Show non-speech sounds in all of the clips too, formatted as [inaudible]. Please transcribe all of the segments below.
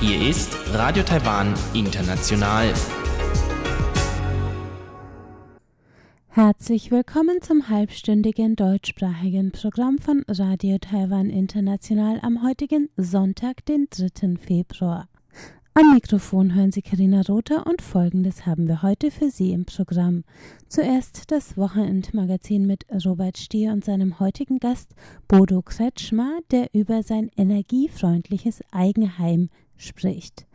Hier ist Radio Taiwan International. Herzlich willkommen zum halbstündigen deutschsprachigen Programm von Radio Taiwan International am heutigen Sonntag, den 3. Februar. Am Mikrofon hören Sie Karina Rother und Folgendes haben wir heute für Sie im Programm. Zuerst das Wochenendmagazin mit Robert Stier und seinem heutigen Gast Bodo Kretschmer, der über sein energiefreundliches Eigenheim spricht.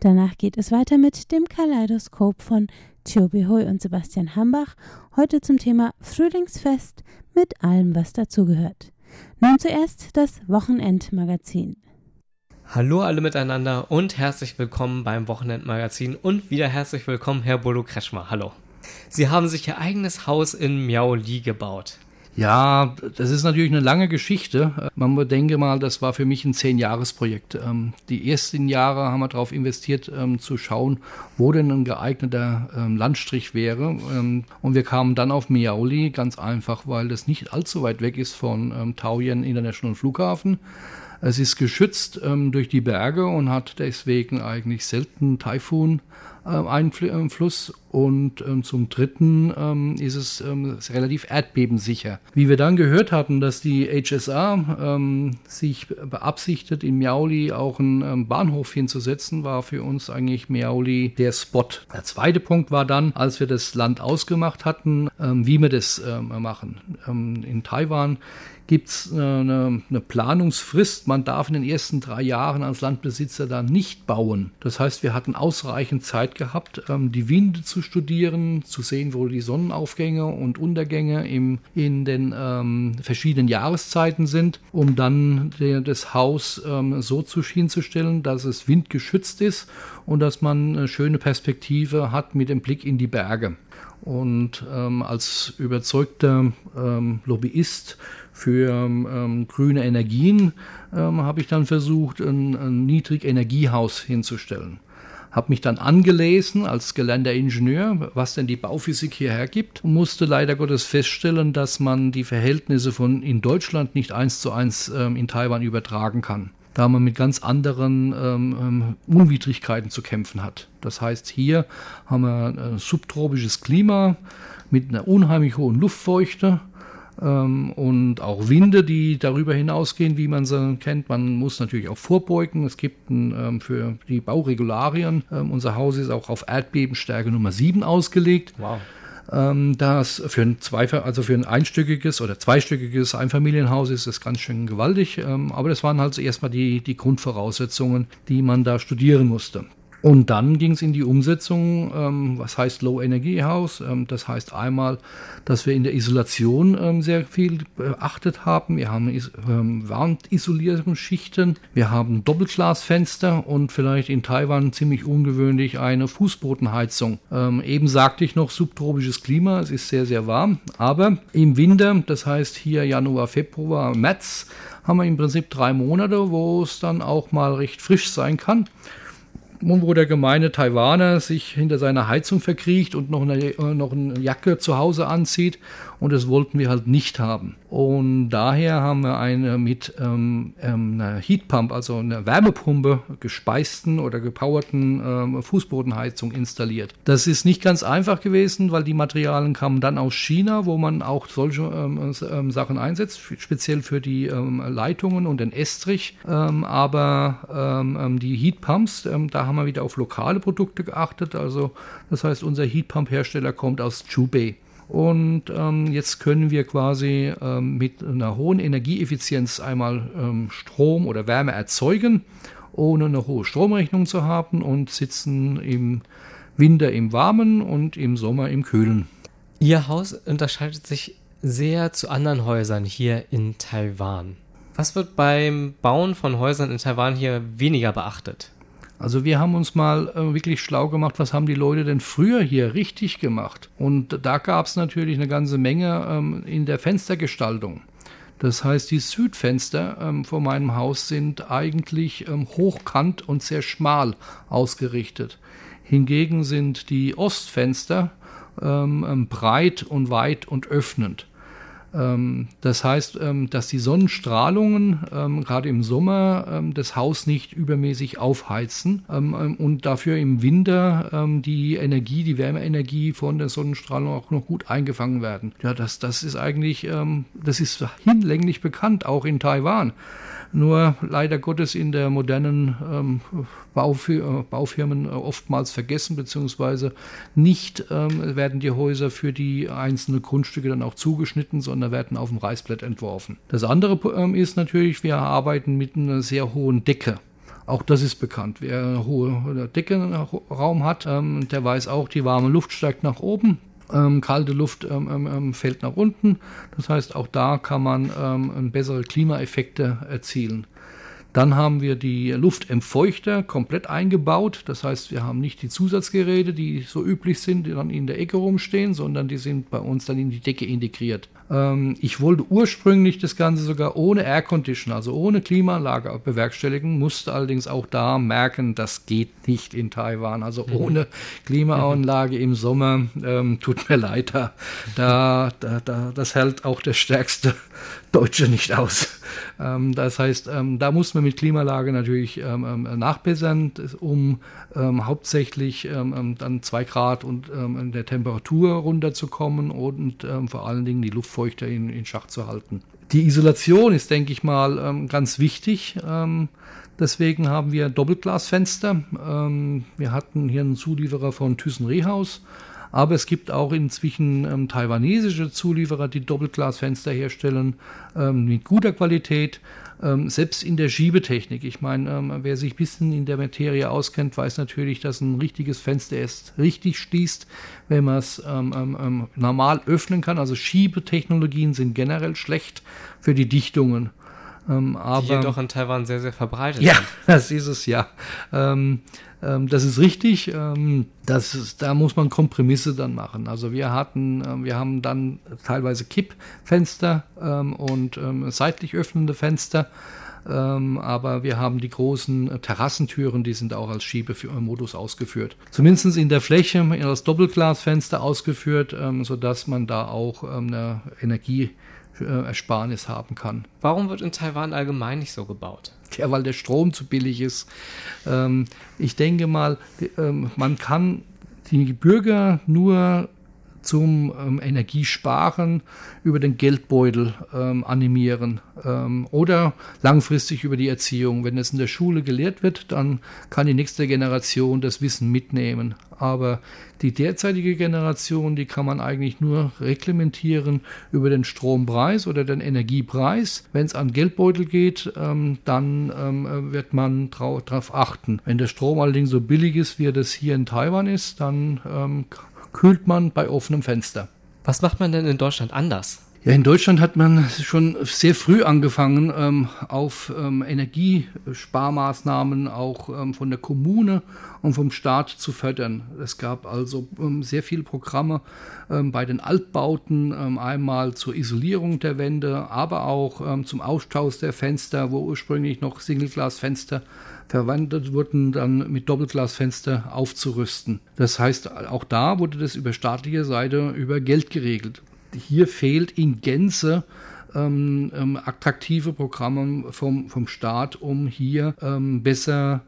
Danach geht es weiter mit dem Kaleidoskop von Thiobi Hui und Sebastian Hambach, heute zum Thema Frühlingsfest mit allem, was dazugehört. Nun zuerst das Wochenendmagazin. Hallo alle miteinander und herzlich willkommen beim Wochenendmagazin und wieder herzlich willkommen, Herr Bolo Kreschmer. Hallo. Sie haben sich Ihr eigenes Haus in Miaoli gebaut. Ja, das ist natürlich eine lange Geschichte. Man bedenke mal, das war für mich ein Zehn-Jahres-Projekt. Ähm, die ersten Jahre haben wir darauf investiert, ähm, zu schauen, wo denn ein geeigneter ähm, Landstrich wäre. Und wir kamen dann auf Miaoli, ganz einfach, weil das nicht allzu weit weg ist von Taoyuan International Flughafen. Es ist geschützt ähm, durch die Berge und hat deswegen eigentlich selten Taifun-Einfluss. und ähm, zum Dritten ähm, ist es ähm, relativ erdbebensicher. Wie wir dann gehört hatten, dass die HSA ähm, sich beabsichtigt, in Miauli auch einen ähm, Bahnhof hinzusetzen, war für uns eigentlich Miauli der Spot. Der zweite Punkt war dann, als wir das Land ausgemacht hatten, wie wir das machen. in Taiwan gibt es eine, eine, Planungsfrist. Man darf in den ersten drei Jahren als Landbesitzer da nicht bauen. Das heißt, wir hatten ausreichend Zeit gehabt, ähm, die Winde zu studieren, zu sehen, wo die Sonnenaufgänge und Untergänge im, in den ähm, verschiedenen Jahreszeiten sind, um dann der, das Haus ähm, so zu hinzustellen, dass es windgeschützt ist und dass man eine schöne Perspektive hat mit dem Blick in die Berge. Und ähm, als überzeugter ähm, Lobbyist für ähm, grüne Energien ähm, habe ich dann versucht, ein, ein Niedrigenergiehaus hinzustellen. Habe mich dann angelesen als gelernter Ingenieur, was denn die Bauphysik hierher gibt und musste leider Gottes feststellen, dass man die Verhältnisse von in Deutschland nicht eins zu eins ähm, in Taiwan übertragen kann da man mit ganz anderen ähm, ähm Unwidrigkeiten zu kämpfen hat. Das heißt, hier haben wir ein subtropisches Klima mit einer unheimlich hohen Luftfeuchte ähm, und auch Winde, die darüber hinausgehen, wie man sie kennt. Man muss natürlich auch vorbeugen. Es gibt ein, ähm, für die Bauregularien, unser Haus ist auch auf Erdbebenstärke Nummer 7 ausgelegt. Wow. Ähm, das für ein zwei, also für ein einstöckiges oder zweistöckiges Einfamilienhaus ist das ganz schön gewaltig. Ähm, aber das waren halt erstmal die, die Grundvoraussetzungen, die man da studieren musste. Und dann ging es in die Umsetzung, ähm, was heißt Low Energy House? Ähm, das heißt einmal, dass wir in der Isolation ähm, sehr viel beachtet haben. Wir haben ähm, Warmisolierungsschichten, wir haben Doppelglasfenster und vielleicht in Taiwan ziemlich ungewöhnlich eine Fußbodenheizung. Ähm, eben sagte ich noch subtropisches Klima, es ist sehr, sehr warm, aber im Winter, das heißt hier Januar, Februar, März, haben wir im Prinzip drei Monate, wo es dann auch mal recht frisch sein kann wo der gemeine Taiwaner sich hinter seiner Heizung verkriecht und noch eine, äh, noch eine Jacke zu Hause anzieht. Und das wollten wir halt nicht haben. Und daher haben wir eine mit ähm, ähm einer Heatpump, also einer Wärmepumpe gespeisten oder gepowerten ähm, Fußbodenheizung installiert. Das ist nicht ganz einfach gewesen, weil die Materialien kamen dann aus China, wo man auch solche ähm, ähm Sachen einsetzt, speziell für die ähm, Leitungen und den Estrich. aber die Heatpumps, da haben wir wieder auf lokale Produkte geachtet. Also das heißt, unser Heatpump-Hersteller kommt aus Jubei. Und ähm, jetzt können wir quasi ähm, mit einer hohen Energieeffizienz einmal ähm, Strom oder Wärme erzeugen, ohne eine hohe Stromrechnung zu haben und sitzen im Winter im Warmen und im Sommer im Kühlen. Ihr Haus unterscheidet sich sehr zu anderen Häusern hier in Taiwan. Was wird beim Bauen von Häusern in Taiwan hier weniger beachtet? Also wir haben uns mal äh, wirklich schlau gemacht, was haben die Leute denn früher hier richtig gemacht? Und da gab es natürlich eine ganze Menge ähm, in der Fenstergestaltung. Das heißt, die Südfenster ähm, vor meinem Haus sind eigentlich ähm, hochkant und sehr schmal ausgerichtet. Hingegen sind die Ostfenster ähm, ähm, breit und weit und öffnend. Ähm, das heißt, ähm, dass die Sonnenstrahlungen ähm, gerade im Sommer das Haus nicht übermäßig aufheizen und dafür im Winter die Energie, die Wärmeenergie von der Sonnenstrahlung auch noch gut eingefangen werden. Ja, das, das ist eigentlich, das ist hinlänglich bekannt, auch in Taiwan nur leider Gottes in der modernen ähm, Baufir Baufirmen oftmals vergessen, beziehungsweise nicht ähm, werden die Häuser für die einzelnen Grundstücke dann auch zugeschnitten, sondern werden auf dem Reißbrett entworfen. Das andere ähm, ist natürlich, wir arbeiten mit einer sehr hohen Decke. Auch das ist bekannt. Wer einen hohen Deckenraum hat, ähm, der weiß auch, die warme Luft steigt nach oben. Ähm, kalte Luft ähm, ähm, ähm, fällt nach unten. Das heißt, auch da kann man ähm, bessere Klimaeffekte erzielen. Dann haben wir die Luftentfeuchter komplett eingebaut. Das heißt, wir haben nicht die Zusatzgeräte, die so üblich sind, die dann in der Ecke rumstehen, sondern die sind bei uns dann in die Decke integriert. Ähm, ich wollte ursprünglich das Ganze sogar ohne Air Condition, also ohne Klimaanlage bewerkstelligen, musste allerdings auch da merken, das geht nicht in Taiwan. Also mhm. ohne Klimaanlage im Sommer, ähm, tut mir [laughs] leid, da, da, da, das hält auch der stärkste Deutsche nicht aus. Ähm, das heißt, ähm, da muss man mit Klimaanlage natürlich ähm, nachbessern, um hauptsächlich dann zwei Grad und in der Temperatur runterzukommen und vor allen Dingen die Luft Luftfeuchte in, in Schach zu halten. Die Isolation ist, denke ich mal, ganz wichtig. Deswegen haben wir Doppelglasfenster. Wir hatten hier einen Zulieferer von Thyssen Rehaus. Aber es gibt auch inzwischen ähm, taiwanesische Zulieferer, die Doppelglasfenster herstellen ähm, mit guter Qualität. Ähm, selbst in der Schiebetechnik. Ich meine, ähm, wer sich ein bisschen in der Materie auskennt, weiß natürlich, dass ein richtiges Fenster erst richtig schließt, wenn man es ähm, ähm, normal öffnen kann. Also Schiebetechnologien sind generell schlecht für die Dichtungen. Ähm, aber, die jedoch in Taiwan sehr, sehr verbreitet ja, sind. Ja, [laughs] das ist es ja. Ähm, ähm, das ist richtig. Ähm, das ist, da muss man Kompromisse dann machen. Also wir hatten, äh, wir haben dann teilweise Kippfenster ähm, und ähm, seitlich öffnende Fenster. Ähm, aber wir haben die großen Terrassentüren, die sind auch als Schiebemodus ausgeführt. Zumindest in der Fläche als Doppelglasfenster ausgeführt, ähm, sodass man da auch ähm, eine Energieersparnis haben kann. Warum wird in Taiwan allgemein nicht so gebaut? Ja, weil der Strom zu billig ist. Ähm, ich denke mal, ähm, man kann die Bürger nur zum ähm, Energiesparen über den Geldbeutel ähm, animieren ähm, oder langfristig über die Erziehung. Wenn es in der Schule gelehrt wird, dann kann die nächste Generation das Wissen mitnehmen. Aber die derzeitige Generation, die kann man eigentlich nur reglementieren über den Strompreis oder den Energiepreis. Wenn es an Geldbeutel geht, ähm, dann ähm, wird man darauf achten. Wenn der Strom allerdings so billig ist, wie er das hier in Taiwan ist, dann ähm, kühlt man bei offenem Fenster. Was macht man denn in Deutschland anders? Ja, in Deutschland hat man schon sehr früh angefangen, ähm, auf ähm, Energiesparmaßnahmen auch ähm, von der Kommune und vom Staat zu fördern. Es gab also ähm, sehr viele Programme ähm, bei den Altbauten, ähm, einmal zur Isolierung der Wände, aber auch zum Austausch der Fenster, wo ursprünglich noch Singleglasfenster verwandelt wurden, dann mit Doppelglasfenster aufzurüsten. Das heißt, auch da wurde das über staatliche Seite über Geld geregelt. Hier fehlt in Gänze ähm, ähm, attraktive Programme vom, vom Staat, um hier ähm, besser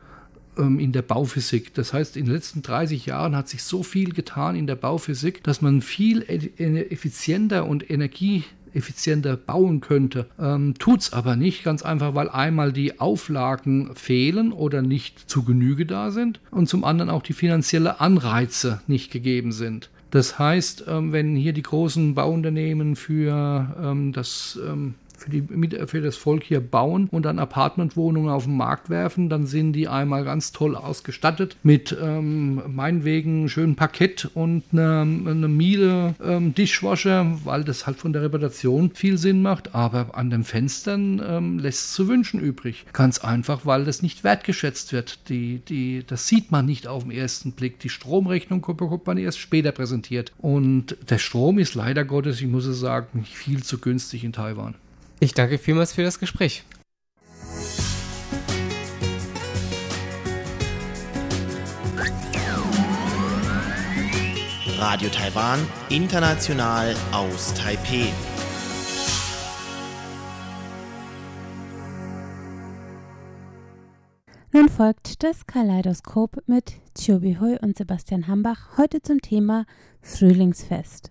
ähm, in der Bauphysik. Das heißt, in den letzten 30 Jahren hat sich so viel getan in der Bauphysik, dass man viel e-, effizienter und energie effizienter bauen könnte. Ähm, es aber nicht, ganz einfach, weil einmal die Auflagen fehlen oder nicht zu Genüge da sind und zum anderen auch die finanzielle Anreize nicht gegeben sind. Das heißt, ähm, wenn hier die großen Bauunternehmen für ähm, das ähm, für, die, für das Volk hier bauen und dann Apartmentwohnungen auf den Markt werfen, dann sind die einmal ganz toll ausgestattet mit ähm, meinetwegen schönem Parkett und einer eine Miele ähm, Dishwasher, weil das halt von der Reputation viel Sinn macht. Aber an den Fenstern ähm, lässt es zu wünschen übrig. Ganz einfach, weil das nicht wertgeschätzt wird. Die, die, das sieht man nicht auf den ersten Blick. Die Stromrechnung bekommt man erst später präsentiert. Und der Strom ist leider Gottes, ich muss es sagen, viel zu günstig in Taiwan. Ich danke vielmals für das Gespräch. Radio Taiwan, international aus Taipeh. Nun folgt das Kaleidoskop mit Chiu Bihui und Sebastian Hambach heute zum Thema Frühlingsfest.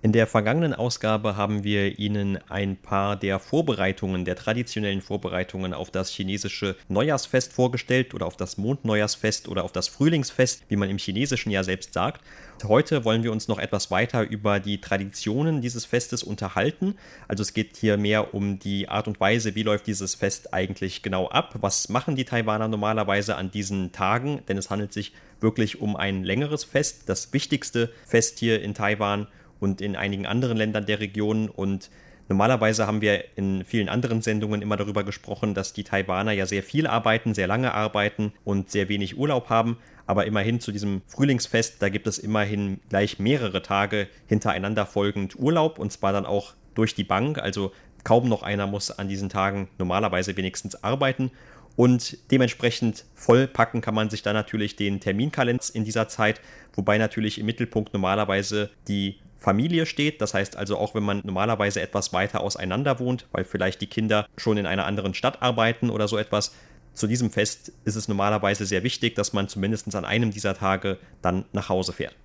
In der vergangenen Ausgabe haben wir Ihnen ein paar der Vorbereitungen, der traditionellen Vorbereitungen auf das chinesische Neujahrsfest vorgestellt oder auf das Mondneujahrsfest oder auf das Frühlingsfest, wie man im Chinesischen ja selbst sagt. Heute wollen wir uns noch etwas weiter über die Traditionen dieses Festes unterhalten. Also es geht hier mehr um die Art und Weise, wie läuft dieses Fest eigentlich genau ab? Was machen die Taiwaner normalerweise an diesen Tagen? Denn es handelt sich wirklich um ein längeres Fest, das wichtigste Fest hier in Taiwan und in einigen anderen Ländern der Region. Und normalerweise haben wir in vielen anderen Sendungen immer darüber gesprochen, dass die Taiwaner ja sehr viel arbeiten, sehr lange arbeiten und sehr wenig Urlaub haben. Aber immerhin zu diesem Frühlingsfest, da gibt es immerhin gleich mehrere Tage hintereinander folgend Urlaub und zwar dann auch durch die Bank. Also kaum noch einer muss an diesen Tagen normalerweise wenigstens arbeiten. Und dementsprechend vollpacken kann man sich dann natürlich den Terminkalender in dieser Zeit, wobei natürlich im Mittelpunkt normalerweise die Familie steht. Das heißt also auch, wenn man normalerweise etwas weiter auseinander wohnt, weil vielleicht die Kinder schon in einer anderen Stadt arbeiten oder so etwas. Zu diesem Fest ist es normalerweise sehr wichtig, dass man zumindest an einem dieser Tage dann nach Hause fährt.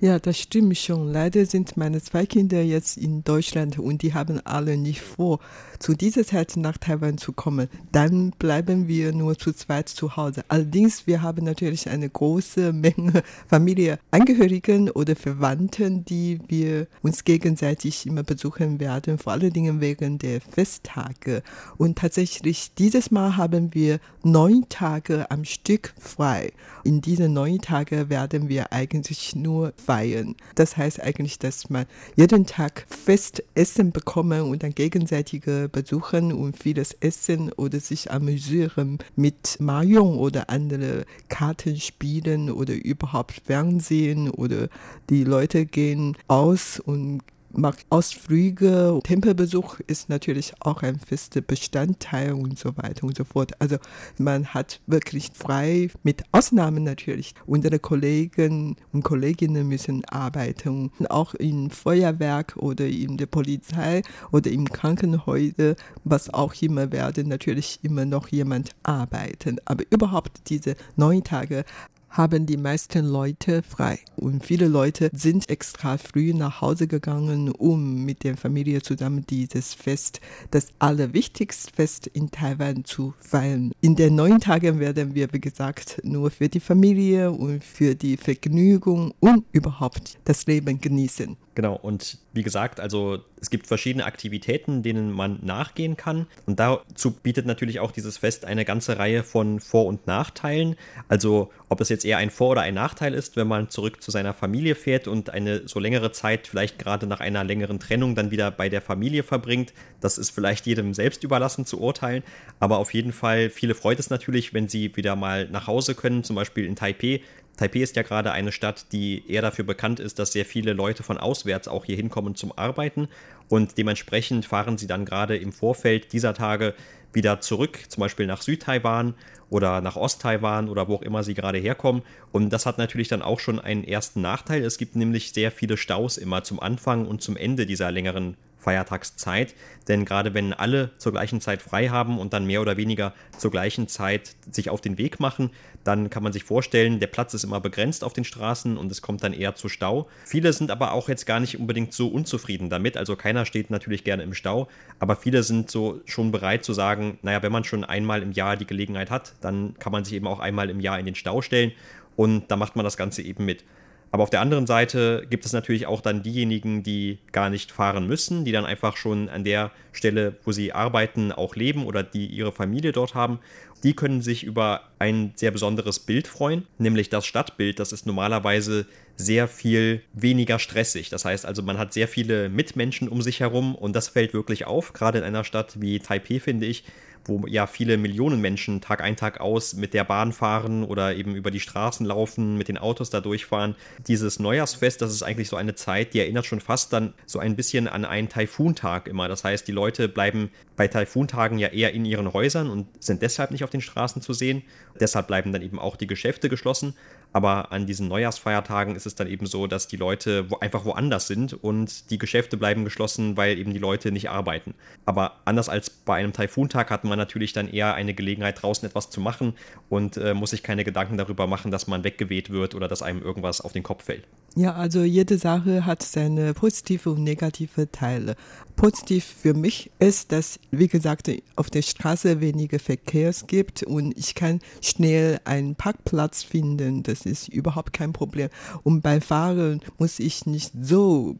Ja, das stimmt schon. Leider sind meine zwei Kinder jetzt in Deutschland und die haben alle nicht vor, zu dieser Zeit nach Taiwan zu kommen. Dann bleiben wir nur zu zweit zu Hause. Allerdings, wir haben natürlich eine große Menge Familienangehörigen oder Verwandten, die wir uns gegenseitig immer besuchen werden, vor allen Dingen wegen der Festtage. Und tatsächlich, dieses Mal haben wir neun Tage am Stück frei. In diesen neun Tagen werden wir eigentlich nur feiern. Das heißt eigentlich, dass man jeden Tag Festessen bekommen und dann gegenseitige besuchen und vieles essen oder sich amüsieren mit Mahjong oder andere Kartenspielen oder überhaupt Fernsehen oder die Leute gehen aus und macht Ausflüge. Tempelbesuch ist natürlich auch ein fester Bestandteil und so weiter und so fort. Also man hat wirklich frei, mit Ausnahmen natürlich. Unsere Kollegen und Kolleginnen müssen arbeiten. Auch im Feuerwerk oder in der Polizei oder im Krankenhäuser, was auch immer werden natürlich immer noch jemand arbeiten. Aber überhaupt diese neun Tage haben die meisten Leute frei. Und viele Leute sind extra früh nach Hause gegangen, um mit der Familie zusammen dieses Fest, das allerwichtigste Fest in Taiwan zu feiern. In den neun Tagen werden wir, wie gesagt, nur für die Familie und für die Vergnügung und überhaupt das Leben genießen. Genau, und wie gesagt, also es gibt verschiedene Aktivitäten, denen man nachgehen kann. Und dazu bietet natürlich auch dieses Fest eine ganze Reihe von Vor- und Nachteilen. Also ob es jetzt eher ein Vor- oder ein Nachteil ist, wenn man zurück zu seiner Familie fährt und eine so längere Zeit, vielleicht gerade nach einer längeren Trennung, dann wieder bei der Familie verbringt. Das ist vielleicht jedem selbst überlassen zu urteilen. Aber auf jeden Fall, viele freut es natürlich, wenn sie wieder mal nach Hause können, zum Beispiel in Taipei Taipei ist ja gerade eine Stadt, die eher dafür bekannt ist, dass sehr viele Leute von auswärts auch hier hinkommen zum Arbeiten und dementsprechend fahren sie dann gerade im Vorfeld dieser Tage wieder zurück, zum Beispiel nach Südtaiwan oder nach Osttaiwan oder wo auch immer sie gerade herkommen. Und das hat natürlich dann auch schon einen ersten Nachteil. Es gibt nämlich sehr viele Staus immer zum Anfang und zum Ende dieser längeren Feiertagszeit. Denn gerade wenn alle zur gleichen Zeit frei haben und dann mehr oder weniger zur gleichen Zeit sich auf den Weg machen, dann kann man sich vorstellen, der Platz ist immer begrenzt auf den Straßen und es kommt dann eher zu Stau. Viele sind aber auch jetzt gar nicht unbedingt so unzufrieden damit. Also keiner steht natürlich gerne im Stau, aber viele sind so schon bereit zu sagen, naja, wenn man schon einmal im Jahr die Gelegenheit hat, dann kann man sich eben auch einmal im Jahr in den Stau stellen und da macht man das Ganze eben mit. Aber auf der anderen Seite gibt es natürlich auch dann diejenigen, die gar nicht fahren müssen, die dann einfach schon an der Stelle, wo sie arbeiten, auch leben oder die ihre Familie dort haben. Die können sich über ein sehr besonderes Bild freuen, nämlich das Stadtbild. Das ist normalerweise sehr viel weniger stressig. Das heißt also, man hat sehr viele Mitmenschen um sich herum und das fällt wirklich auf, gerade in einer Stadt wie Taipei, finde ich, wo ja viele Millionen Menschen Tag ein, Tag aus mit der Bahn fahren oder eben über die Straßen laufen, mit den Autos da durchfahren. Dieses Neujahrsfest, das ist eigentlich so eine Zeit, die erinnert schon fast dann so ein bisschen an einen Taifuntag immer. Das heißt, die Leute bleiben bei Taifuntagen ja eher in ihren Häusern und sind deshalb nicht auf den Straßen zu sehen. Deshalb bleiben dann eben auch die Geschäfte geschlossen. Aber an diesen Neujahrsfeiertagen ist es dann eben so, dass die Leute wo einfach woanders sind und die Geschäfte bleiben geschlossen, weil eben die Leute nicht arbeiten. Aber anders als bei einem Taifuntag hat man natürlich dann eher eine Gelegenheit, draußen etwas zu machen und äh, muss sich keine Gedanken darüber machen, dass man weggeweht wird oder dass einem irgendwas auf den Kopf fällt. Ja, also jede Sache hat seine positive und negative Teile. Positiv für mich ist, dass, wie gesagt, auf der Straße weniger Verkehrs gibt und ich kann schnell einen Parkplatz finden. Das ist überhaupt kein Problem. Und beim Fahren muss ich nicht so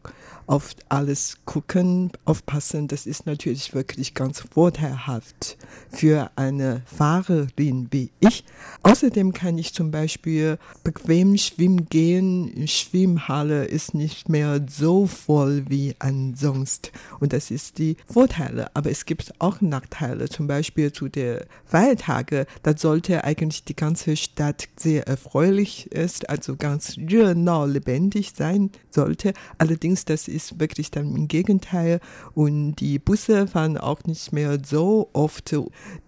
auf alles gucken, aufpassen. Das ist natürlich wirklich ganz vorteilhaft für eine Fahrerin wie ich. Außerdem kann ich zum Beispiel bequem schwimmen gehen. Schwimmhalle ist nicht mehr so voll wie ansonsten. Und das ist die Vorteile. Aber es gibt auch Nachteile. Zum Beispiel zu der Feiertage. Da sollte eigentlich die ganze Stadt sehr erfreulich ist, also ganz genau lebendig sein sollte. Allerdings, das ist wirklich dann im Gegenteil. Und die Busse fahren auch nicht mehr so oft.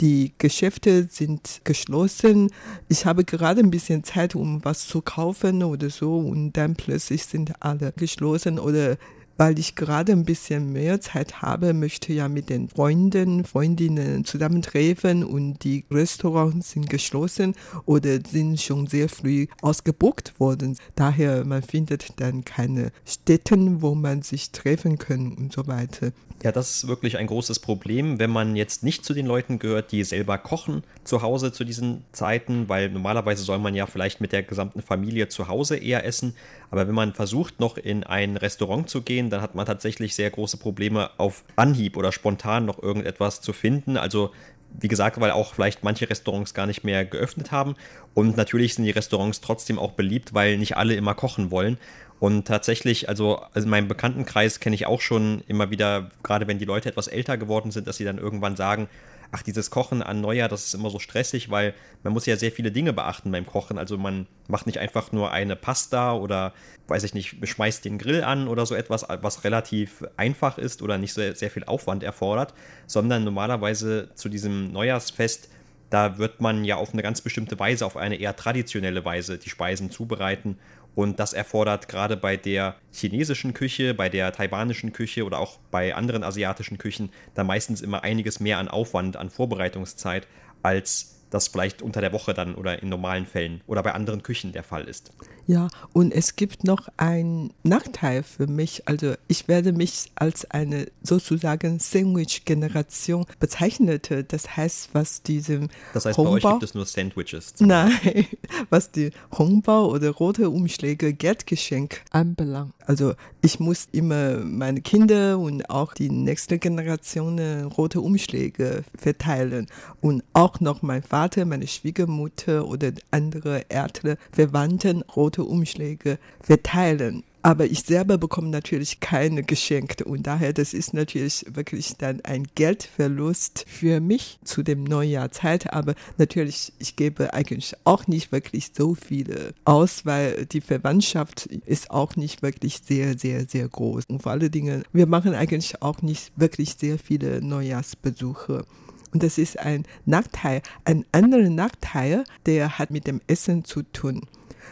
Die Geschäfte sind geschlossen. Ich habe gerade ein bisschen Zeit, um was zu kaufen oder so. Und dann plötzlich sind alle geschlossen oder weil ich gerade ein bisschen mehr Zeit habe, möchte ja mit den Freunden, Freundinnen zusammentreffen und die Restaurants sind geschlossen oder sind schon sehr früh ausgebucht worden. Daher man findet dann keine Städten, wo man sich treffen kann und so weiter. Ja, das ist wirklich ein großes Problem, wenn man jetzt nicht zu den Leuten gehört, die selber kochen zu Hause zu diesen Zeiten, weil normalerweise soll man ja vielleicht mit der gesamten Familie zu Hause eher essen. Aber wenn man versucht, noch in ein Restaurant zu gehen, dann hat man tatsächlich sehr große Probleme auf Anhieb oder spontan noch irgendetwas zu finden. Also wie gesagt, weil auch vielleicht manche Restaurants gar nicht mehr geöffnet haben. Und natürlich sind die Restaurants trotzdem auch beliebt, weil nicht alle immer kochen wollen. Und tatsächlich, also, also in meinem Bekanntenkreis kenne ich auch schon immer wieder, gerade wenn die Leute etwas älter geworden sind, dass sie dann irgendwann sagen, ach, dieses Kochen an Neujahr, das ist immer so stressig, weil man muss ja sehr viele Dinge beachten beim Kochen. Also man macht nicht einfach nur eine Pasta oder, weiß ich nicht, schmeißt den Grill an oder so etwas, was relativ einfach ist oder nicht so sehr viel Aufwand erfordert, sondern normalerweise zu diesem Neujahrsfest da wird man ja auf eine ganz bestimmte Weise, auf eine eher traditionelle Weise die Speisen zubereiten und das erfordert gerade bei der chinesischen Küche, bei der taiwanischen Küche oder auch bei anderen asiatischen Küchen dann meistens immer einiges mehr an Aufwand, an Vorbereitungszeit als das vielleicht unter der Woche dann oder in normalen Fällen oder bei anderen Küchen der Fall ist. Ja, und es gibt noch einen Nachteil für mich. Also ich werde mich als eine sozusagen Sandwich-Generation bezeichnet. Das heißt, was diesem Das heißt, Hongbao, bei euch gibt es nur Sandwiches. Nein, [laughs] was die Hongbao oder rote Umschläge Geldgeschenk anbelangt. Also ich muss immer meine Kinder und auch die nächste Generation rote Umschläge verteilen. Und auch noch mein Vater, meine Schwiegermutter oder andere ältere Verwandten rote Umschläge verteilen. Aber ich selber bekomme natürlich keine Geschenke und daher, das ist natürlich wirklich dann ein Geldverlust für mich zu dem Neujahrzeit. Aber natürlich, ich gebe eigentlich auch nicht wirklich so viele aus, weil die Verwandtschaft ist auch nicht wirklich sehr, sehr, sehr groß. Und vor allen Dingen, wir machen eigentlich auch nicht wirklich sehr viele Neujahrsbesuche. Und das ist ein Nachteil. Ein anderer Nachteil, der hat mit dem Essen zu tun.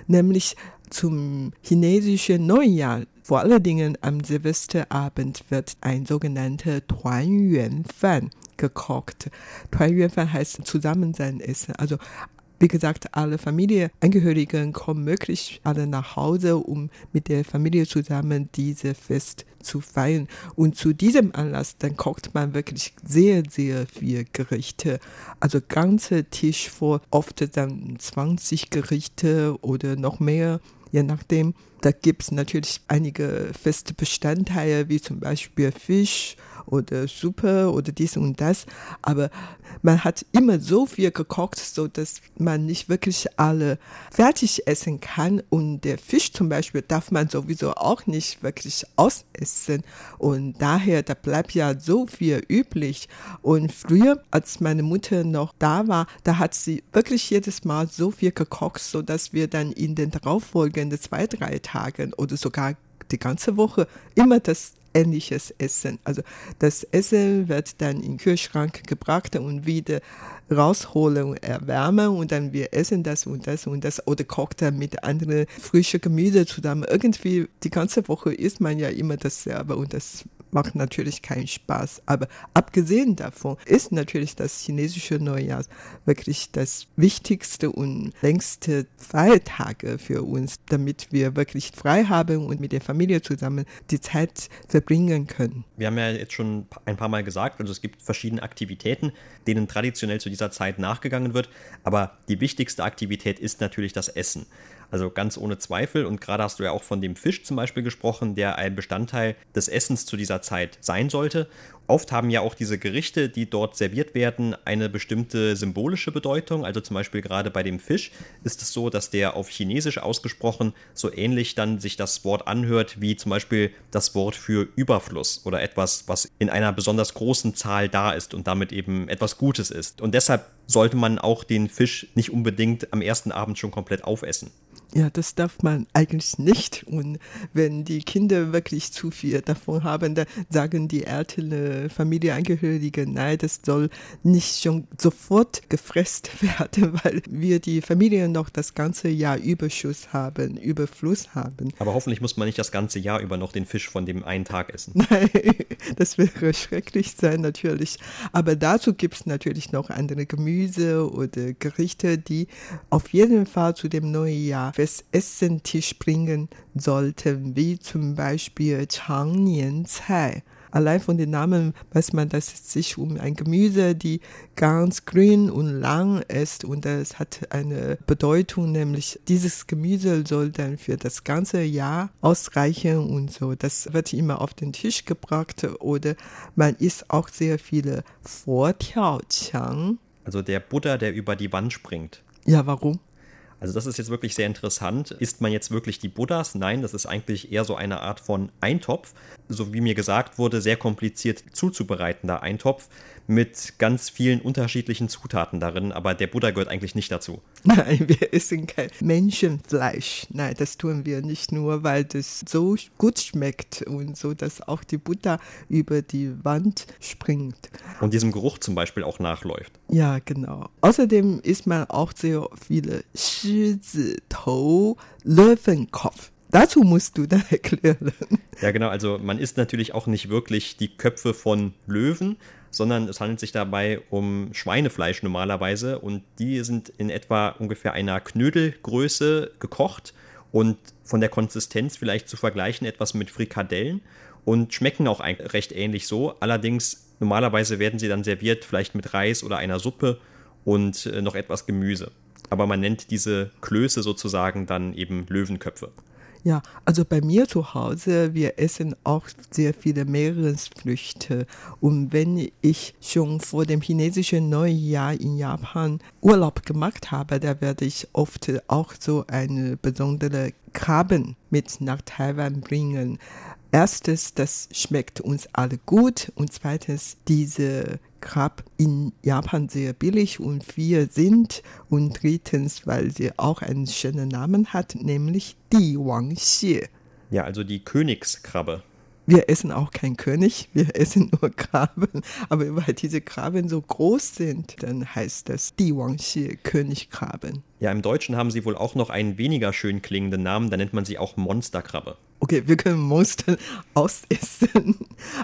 Nämlich zum chinesischen Neujahr, vor allen Dingen am Silvesterabend, wird ein sogenannter Tuanyuan-Fan gekocht. Tuanyuan-Fan heißt Zusammensein essen. Also wie gesagt, alle Familienangehörigen kommen möglichst alle nach Hause, um mit der Familie zusammen diese Fest zu feiern. Und zu diesem Anlass, dann kocht man wirklich sehr, sehr viel Gerichte. Also ganze Tisch vor, oft dann 20 Gerichte oder noch mehr, je nachdem. Da gibt es natürlich einige feste Bestandteile, wie zum Beispiel Fisch oder Suppe oder dies und das. Aber man hat immer so viel gekocht, so dass man nicht wirklich alle fertig essen kann. Und der Fisch zum Beispiel darf man sowieso auch nicht wirklich ausessen. Und daher, da bleibt ja so viel üblich. Und früher, als meine Mutter noch da war, da hat sie wirklich jedes Mal so viel gekocht, so dass wir dann in den darauffolgenden zwei, drei Tagen oder sogar die ganze Woche immer das ähnliches Essen. Also das Essen wird dann in den Kühlschrank gebracht und wieder rausholen und erwärmen und dann wir essen das und das und das oder kocht dann mit anderen frischen Gemüse zusammen. Irgendwie die ganze Woche isst man ja immer dasselbe und das macht natürlich keinen Spaß. Aber abgesehen davon ist natürlich das chinesische Neujahr wirklich das wichtigste und längste Feiertage für uns, damit wir wirklich frei haben und mit der Familie zusammen die Zeit verbringen können. Wir haben ja jetzt schon ein paar Mal gesagt, also es gibt verschiedene Aktivitäten, denen traditionell zu dieser Zeit nachgegangen wird, aber die wichtigste Aktivität ist natürlich das Essen. Also ganz ohne Zweifel. Und gerade hast du ja auch von dem Fisch zum Beispiel gesprochen, der ein Bestandteil des Essens zu dieser Zeit sein sollte. Oft haben ja auch diese Gerichte, die dort serviert werden, eine bestimmte symbolische Bedeutung. Also zum Beispiel gerade bei dem Fisch ist es so, dass der auf Chinesisch ausgesprochen so ähnlich dann sich das Wort anhört wie zum Beispiel das Wort für Überfluss oder etwas, was in einer besonders großen Zahl da ist und damit eben etwas Gutes ist. Und deshalb sollte man auch den Fisch nicht unbedingt am ersten Abend schon komplett aufessen. Ja, das darf man eigentlich nicht. Und wenn die Kinder wirklich zu viel davon haben, dann sagen die älteren Familienangehörigen, nein, das soll nicht schon sofort gefressen [laughs] werden, weil wir die Familie noch das ganze Jahr Überschuss haben, Überfluss haben. Aber hoffentlich muss man nicht das ganze Jahr über noch den Fisch von dem einen Tag essen. [laughs] Nein, das wäre schrecklich sein natürlich. Aber dazu gibt es natürlich noch andere Gemüse oder Gerichte, die auf jeden Fall zu dem neuen Jahr fürs Essentisch bringen sollten, wie zum Beispiel Changnian-Cai. Allein von den Namen weiß man, dass es sich um ein Gemüse, die ganz grün und lang ist und es hat eine Bedeutung, nämlich dieses Gemüse soll dann für das ganze Jahr ausreichen und so. Das wird immer auf den Tisch gebracht oder man isst auch sehr viele Vortiaoqiang. Also der Buddha, der über die Wand springt. Ja, warum? Also das ist jetzt wirklich sehr interessant. Isst man jetzt wirklich die Buddhas? Nein, das ist eigentlich eher so eine Art von Eintopf. So wie mir gesagt wurde, sehr kompliziert zuzubereitender Eintopf mit ganz vielen unterschiedlichen Zutaten darin, aber der Buddha gehört eigentlich nicht dazu. [laughs] Nein, wir essen kein Menschenfleisch. Nein, das tun wir nicht nur, weil das so gut schmeckt und so, dass auch die Buddha über die Wand springt. Und diesem Geruch zum Beispiel auch nachläuft. Ja, genau. Außerdem isst man auch sehr viele Tou Löwenkopf. Dazu musst du dann [laughs] erklären. Ja, genau. Also man isst natürlich auch nicht wirklich die Köpfe von Löwen, sondern es handelt sich dabei um Schweinefleisch normalerweise und die sind in etwa ungefähr einer Knödelgröße gekocht und von der Konsistenz vielleicht zu vergleichen etwas mit Frikadellen und schmecken auch recht ähnlich so. Allerdings normalerweise werden sie dann serviert vielleicht mit Reis oder einer Suppe und äh, noch etwas Gemüse. Aber man nennt diese Klöße sozusagen dann eben Löwenköpfe. Ja, also bei mir zu Hause, wir essen auch sehr viele Meeresfrüchte. Und wenn ich schon vor dem chinesischen Neujahr in Japan Urlaub gemacht habe, da werde ich oft auch so eine besondere Krabben mit nach Taiwan bringen. Erstens, das schmeckt uns alle gut und zweitens, diese Krab in Japan sehr billig und wir sind und drittens, weil sie auch einen schönen Namen hat, nämlich die Wangxie. Ja, also die Königskrabbe. Wir essen auch kein König, wir essen nur Krabben. Aber weil diese Krabben so groß sind, dann heißt das die Wangxie Königkrabben. Ja, im Deutschen haben sie wohl auch noch einen weniger schön klingenden Namen, da nennt man sie auch Monsterkrabbe. Okay, wir können Monster [laughs] ausessen.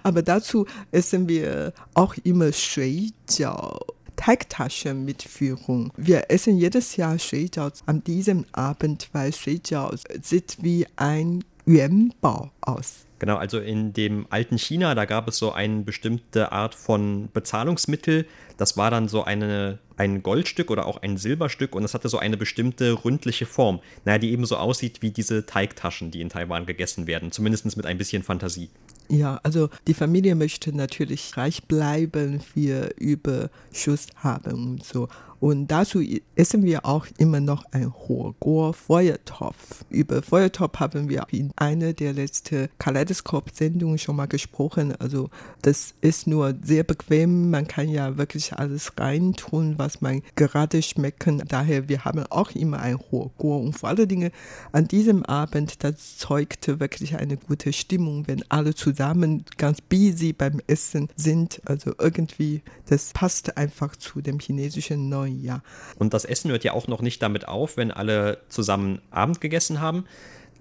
Aber dazu essen wir auch immer Shuijiao. Teigtaschen mit Führung. Wir essen jedes Jahr Shuijiao an diesem Abend, weil Shuijiao sieht wie ein Yuanbao aus. Genau, also in dem alten China, da gab es so eine bestimmte Art von Bezahlungsmittel. Das war dann so eine, ein Goldstück oder auch ein Silberstück und das hatte so eine bestimmte ründliche Form. Naja, die eben so aussieht wie diese Teigtaschen, die in Taiwan gegessen werden. Zumindest mit ein bisschen Fantasie. Ja, also die Familie möchte natürlich reich bleiben, viel Überschuss haben und so. Und dazu essen wir auch immer noch ein Horgor-Feuertopf. Über Feuertopf haben wir in einer der letzten Kaleidoskop-Sendungen schon mal gesprochen. Also das ist nur sehr bequem. Man kann ja wirklich alles reintun, was man gerade schmecken. Daher, wir haben auch immer ein Horgor. Und vor allen Dingen an diesem Abend, das zeugte wirklich eine gute Stimmung, wenn alle zusammen ganz busy beim Essen sind. Also irgendwie, das passt einfach zu dem chinesischen Neuen ja. Und das Essen hört ja auch noch nicht damit auf, wenn alle zusammen Abend gegessen haben.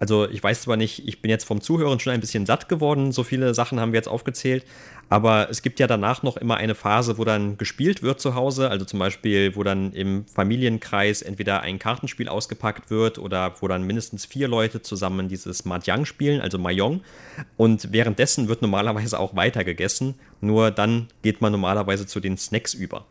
Also ich weiß zwar nicht, ich bin jetzt vom Zuhören schon ein bisschen satt geworden, so viele Sachen haben wir jetzt aufgezählt, aber es gibt ja danach noch immer eine Phase, wo dann gespielt wird zu Hause, also zum Beispiel, wo dann im Familienkreis entweder ein Kartenspiel ausgepackt wird oder wo dann mindestens vier Leute zusammen dieses Mahjong spielen, also Mahjong. Und währenddessen wird normalerweise auch weiter gegessen, nur dann geht man normalerweise zu den Snacks über.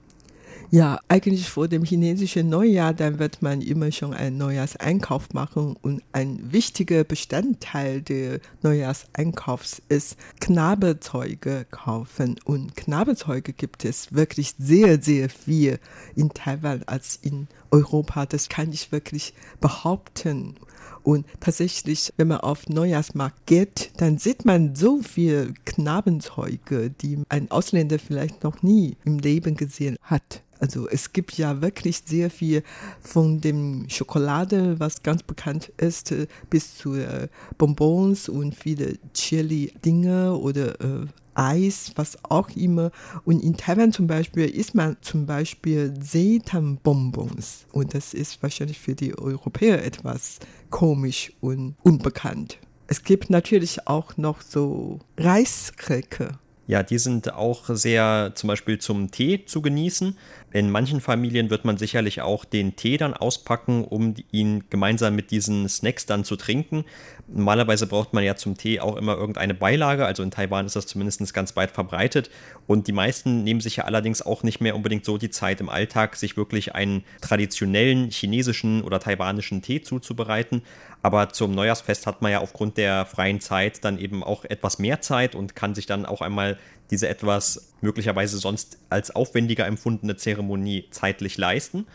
Ja, eigentlich vor dem chinesischen Neujahr, dann wird man immer schon einen Neujahrseinkauf machen und ein wichtiger Bestandteil des Neujahrseinkaufs ist Knabezeuge kaufen. Und Knabezeuge gibt es wirklich sehr, sehr viel in Taiwan als in Europa. Das kann ich wirklich behaupten. Und tatsächlich, wenn man auf Neujahrsmarkt geht, dann sieht man so viel Knabenzeuge, die ein Ausländer vielleicht noch nie im Leben gesehen hat. Also es gibt ja wirklich sehr viel von dem Schokolade, was ganz bekannt ist, äh, bis zu äh, Bonbons und viele Chili-Dinge oder äh, Eis, was auch immer. Und in Taiwan zum Beispiel isst man zum Beispiel Seitan-Bonbons. Und das ist wahrscheinlich für die Europäer etwas komisch und unbekannt. Es gibt natürlich auch noch so Reiskräcker. Ja, die sind auch sehr zum Beispiel zum Tee zu genießen. In manchen Familien wird man sicherlich auch den Tee dann auspacken, um ihn gemeinsam mit diesen Snacks dann zu trinken. Normalerweise braucht man ja zum Tee auch immer irgendeine Beilage, also in Taiwan ist das zumindest ganz weit verbreitet. Und die meisten nehmen sich ja allerdings auch nicht mehr unbedingt so die Zeit im Alltag, sich wirklich einen traditionellen chinesischen oder taiwanischen Tee zuzubereiten. Aber zum Neujahrsfest hat man ja aufgrund der freien Zeit dann eben auch etwas mehr Zeit und kann sich dann auch einmal diese etwas möglicherweise sonst als aufwendiger empfundene Zeremonie zeitlich leisten.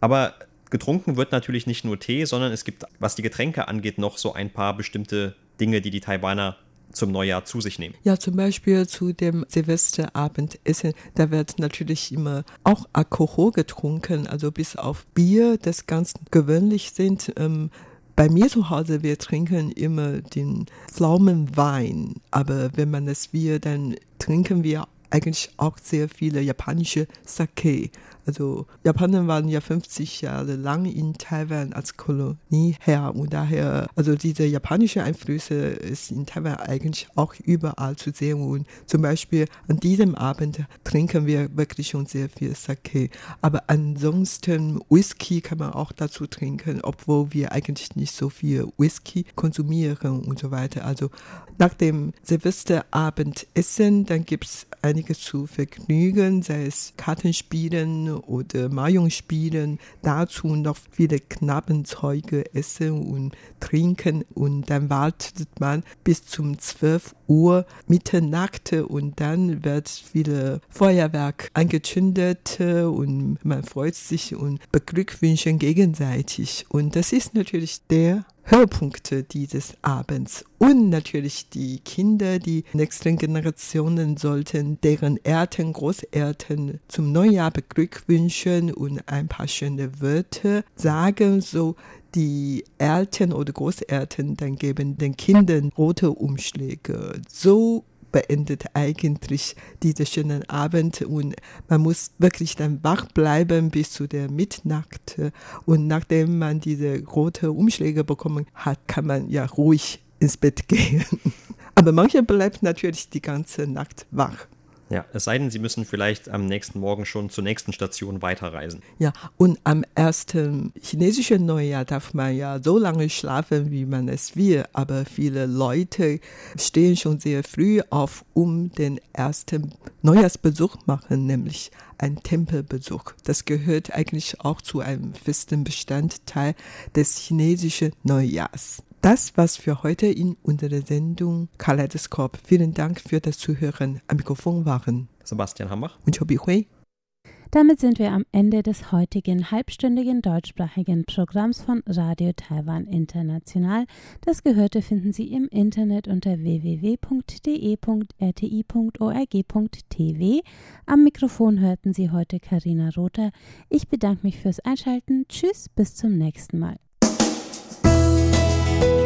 Aber getrunken wird natürlich nicht nur Tee, sondern es gibt, was die Getränke angeht, noch so ein paar bestimmte Dinge, die die Taiwaner zum Neujahr zu sich nehmen. Ja, zum Beispiel zu dem Silvesterabendessen, da wird natürlich immer auch Alkohol getrunken, also bis auf Bier, das ganz gewöhnlich sind. Ähm, bei mir zu Hause, wir trinken immer den Pflaumenwein, aber wenn man das Bier, dann trinken wir eigentlich auch sehr viele japanische Sake. Also Japaner waren ja 50 Jahre lang in Taiwan als Kolonie her und daher, also diese japanische Einflüsse ist in Taiwan eigentlich auch überall zu sehen und zum Beispiel an diesem Abend trinken wir wirklich schon sehr viel Sake. Aber ansonsten Whisky kann man auch dazu trinken, obwohl wir eigentlich nicht so viel Whisky konsumieren und so weiter. Also nach dem Silvesterabendessen, dann gibt es einiges zu vergnügen, sei es Kartenspielen oder Mahjong spielen, dazu noch viele Knappenzeuge essen und trinken. Und dann wartet man bis zum 12 Uhr Mitternacht und dann wird viele Feuerwerk angezündet und man freut sich und beglückwünschen gegenseitig. Und das ist natürlich der Höhepunkte dieses Abends. Und natürlich die Kinder, die nächsten Generationen sollten deren Eltern, Großeltern zum Neujahr beglückwünschen und ein paar schöne Wörter sagen, so die Eltern oder Großeltern dann geben den Kindern rote Umschläge. So beendet eigentlich diesen schönen Abend und man muss wirklich dann wach bleiben bis zu der Mitternacht und nachdem man diese rote Umschläge bekommen hat, kann man ja ruhig ins Bett gehen. [laughs] Aber manche bleibt natürlich die ganze Nacht wach. Ja, es sei denn, Sie müssen vielleicht am nächsten Morgen schon zur nächsten Station weiterreisen. Ja, und am ersten chinesischen Neujahr darf man ja so lange schlafen, wie man es will. Aber viele Leute stehen schon sehr früh auf, um den ersten Neujahrsbesuch machen, nämlich ein Tempelbesuch. Das gehört eigentlich auch zu einem festen Bestandteil des chinesischen Neujahrs. Das war's für heute in unserer Sendung Kaleidoskop. Vielen Dank für das Zuhören. Am Mikrofon waren Sebastian Hambach und Chobi Hui. Damit sind wir am Ende des heutigen halbstündigen deutschsprachigen Programms von Radio Taiwan International. Das Gehörte finden Sie im Internet unter www.de.rti.org.tv. Am Mikrofon hörten Sie heute Karina Rother. Ich bedanke mich fürs Einschalten. Tschüss, bis zum nächsten Mal.